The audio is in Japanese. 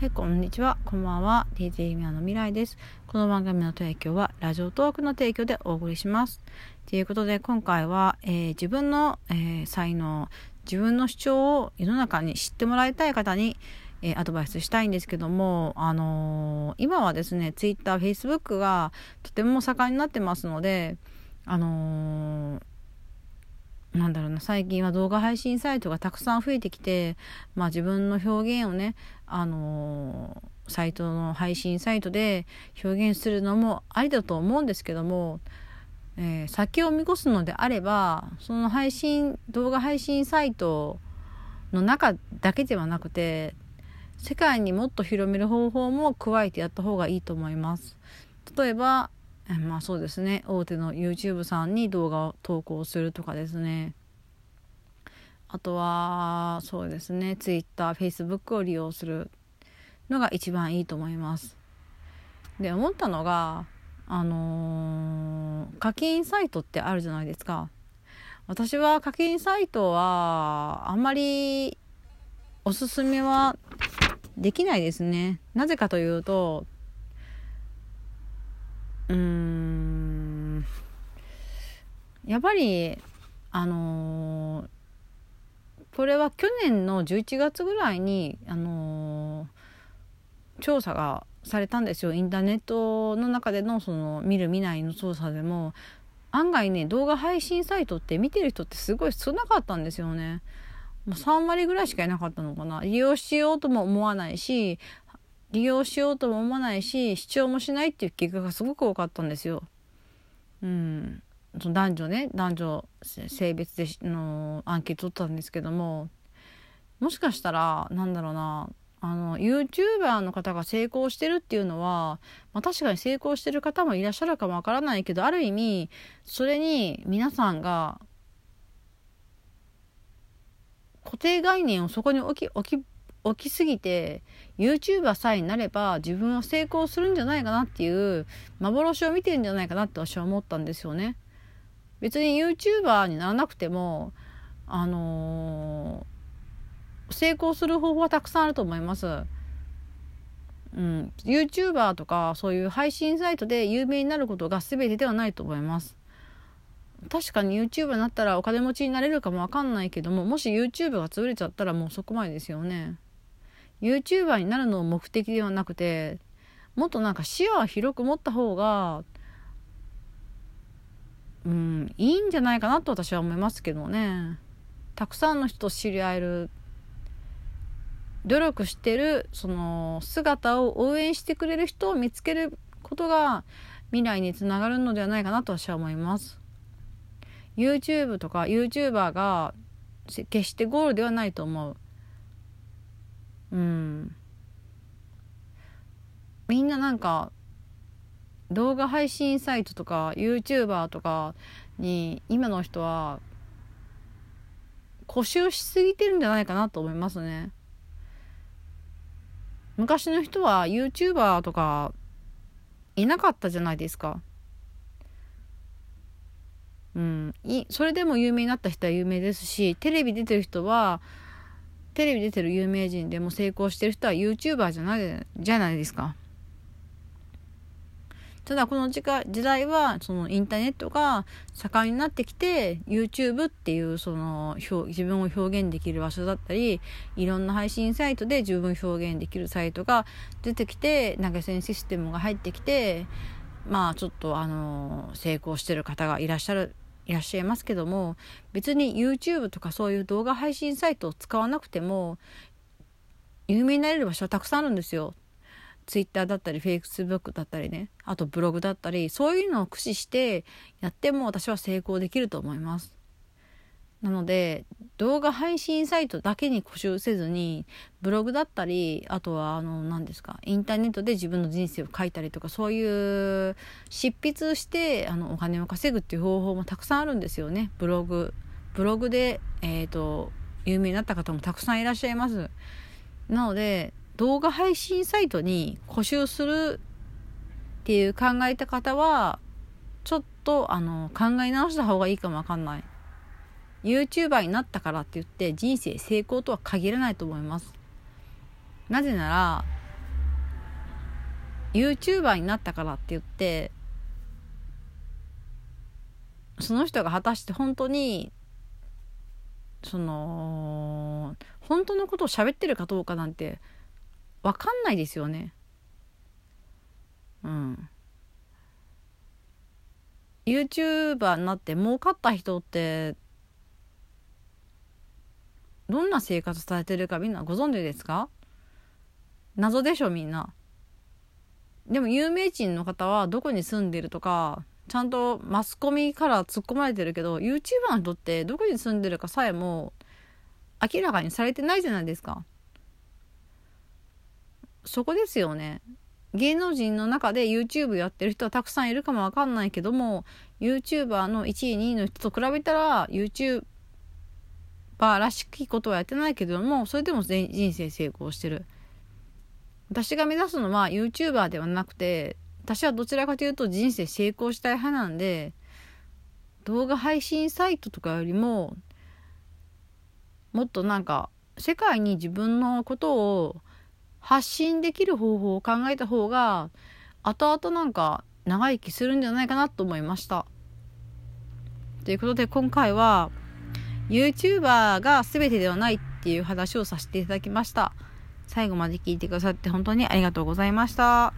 はい、こんにちは。こんばんは。DJ ミアの未来です。この番組の提供は、ラジオトークの提供でお送りします。ということで、今回は、えー、自分の、えー、才能、自分の主張を世の中に知ってもらいたい方に、えー、アドバイスしたいんですけども、あの今はですね、Twitter、Facebook がとても盛んになってますので、あのなんだろうな最近は動画配信サイトがたくさん増えてきて、まあ、自分の表現をね、あのー、サイトの配信サイトで表現するのもありだと思うんですけども、えー、先を見越すのであればその配信動画配信サイトの中だけではなくて世界にもっと広める方法も加えてやった方がいいと思います。例えばまあそうですね。大手の YouTube さんに動画を投稿するとかですね。あとはそうですね。TwitterFacebook を利用するのが一番いいと思います。で思ったのがあのー、課金サイトってあるじゃないですか。私は課金サイトはあんまりおすすめはできないですね。なぜかというとうん。やっぱりあのー、これは去年の11月ぐらいにあのー、調査がされたんですよ。インターネットの中でのその見る見ないの調査でも。案外ね動画配信サイトって見てる人ってすごい少なかったんですよね。もう3割ぐらいしかいなかったのかな。利用しようとも思わないし利用しようとも思わないし視聴もしないっていう結果がすごく多かったんですよ。うん、その男女ね男女性別でのアンケート取ったんですけどももしかしたらなんだろうなあの YouTuber の方が成功してるっていうのは、まあ、確かに成功してる方もいらっしゃるかもわからないけどある意味それに皆さんが固定概念をそこに置き置き起きすぎて YouTuber さえになれば自分は成功するんじゃないかなっていう幻を見てるんじゃないかなって私は思ったんですよね。別に YouTuber にならなくてもあのー、成功する方法はたくさんあると思います。うん、YouTuber とかそういう配信サイトで有名になることが全てではないと思います。確かに YouTuber になったらお金持ちになれるかもわかんないけどももし YouTube が潰れちゃったらもうそこまでですよね。YouTuber になるのを目的ではなくてもっとなんか視野を広く持った方がうんいいんじゃないかなと私は思いますけどね。たくさんの人と知り合える努力してるその姿を応援してくれる人を見つけることが未来につながるのではないかなと私は思います。YouTube とか YouTuber が決してゴールではないと思う。うん。みんななんか動画配信サイトとか YouTuber とかに今の人は固執しすぎてるんじゃないかなと思いますね。昔の人は YouTuber とかいなかったじゃないですか。うん。いそれでも有名になった人は有名ですしテレビ出てる人はテレビ出てる有名人でも成功してる人は YouTuber じゃないじゃないですか。ただこの時時代はそのインターネットが盛んになってきて YouTube っていうその自分を表現できる場所だったりいろんな配信サイトで自分表現できるサイトが出てきて投げ銭システムが入ってきてまあちょっとあの成功してる方がいらっしゃるいらっしゃいますけども別に YouTube とかそういう動画配信サイトを使わなくても有名になれる場所はたくさんあるんですよ。Twitter だったり Facebook だったりねあとブログだったりそういうのを駆使してやっても私は成功できると思います。なので動画配信サイトだけに固執せずにブログだったりあとはあの何ですかインターネットで自分の人生を書いたりとかそういう執筆してあのお金を稼ぐっていう方法もたくさんあるんですよね。ブログ。ブログで、えーと、有名になった方もたくさんいらっしゃいます。なので動画配信サイトに固執するっていう考えた方はちょっとあの考え直した方がいいかもわかんない。YouTuber になったからって言って人生成功とは限らないと思います。なぜなら YouTuber になったからって言ってその人が果たして本当にその本当のことを喋ってるかどうかなんて分かんないですよね。うん。YouTuber になって儲かった人ってどんな生活されてるかみんなご存知ですか？謎でしょみんな。でも有名人の方はどこに住んでるとかちゃんとマスコミから突っ込まれてるけど YouTuber の人ってどこに住んでるかさえも明らかにされてないじゃないですか。そこですよね。芸能人の中で YouTube やってる人はたくさんいるかもわかんないけども YouTuber の1位2位の人と比べたら YouTuber らしきことはやってないけどもそれでも人生成功してる私が目指すのは YouTuber ではなくて私はどちらかというと人生成功したい派なんで動画配信サイトとかよりももっとなんか世界に自分のことを発信できる方法を考えた方が後々なんか長生きするんじゃないかなと思いました。ということで今回は YouTuber が全てではないっていう話をさせていただきました。最後まで聞いてくださって本当にありがとうございました。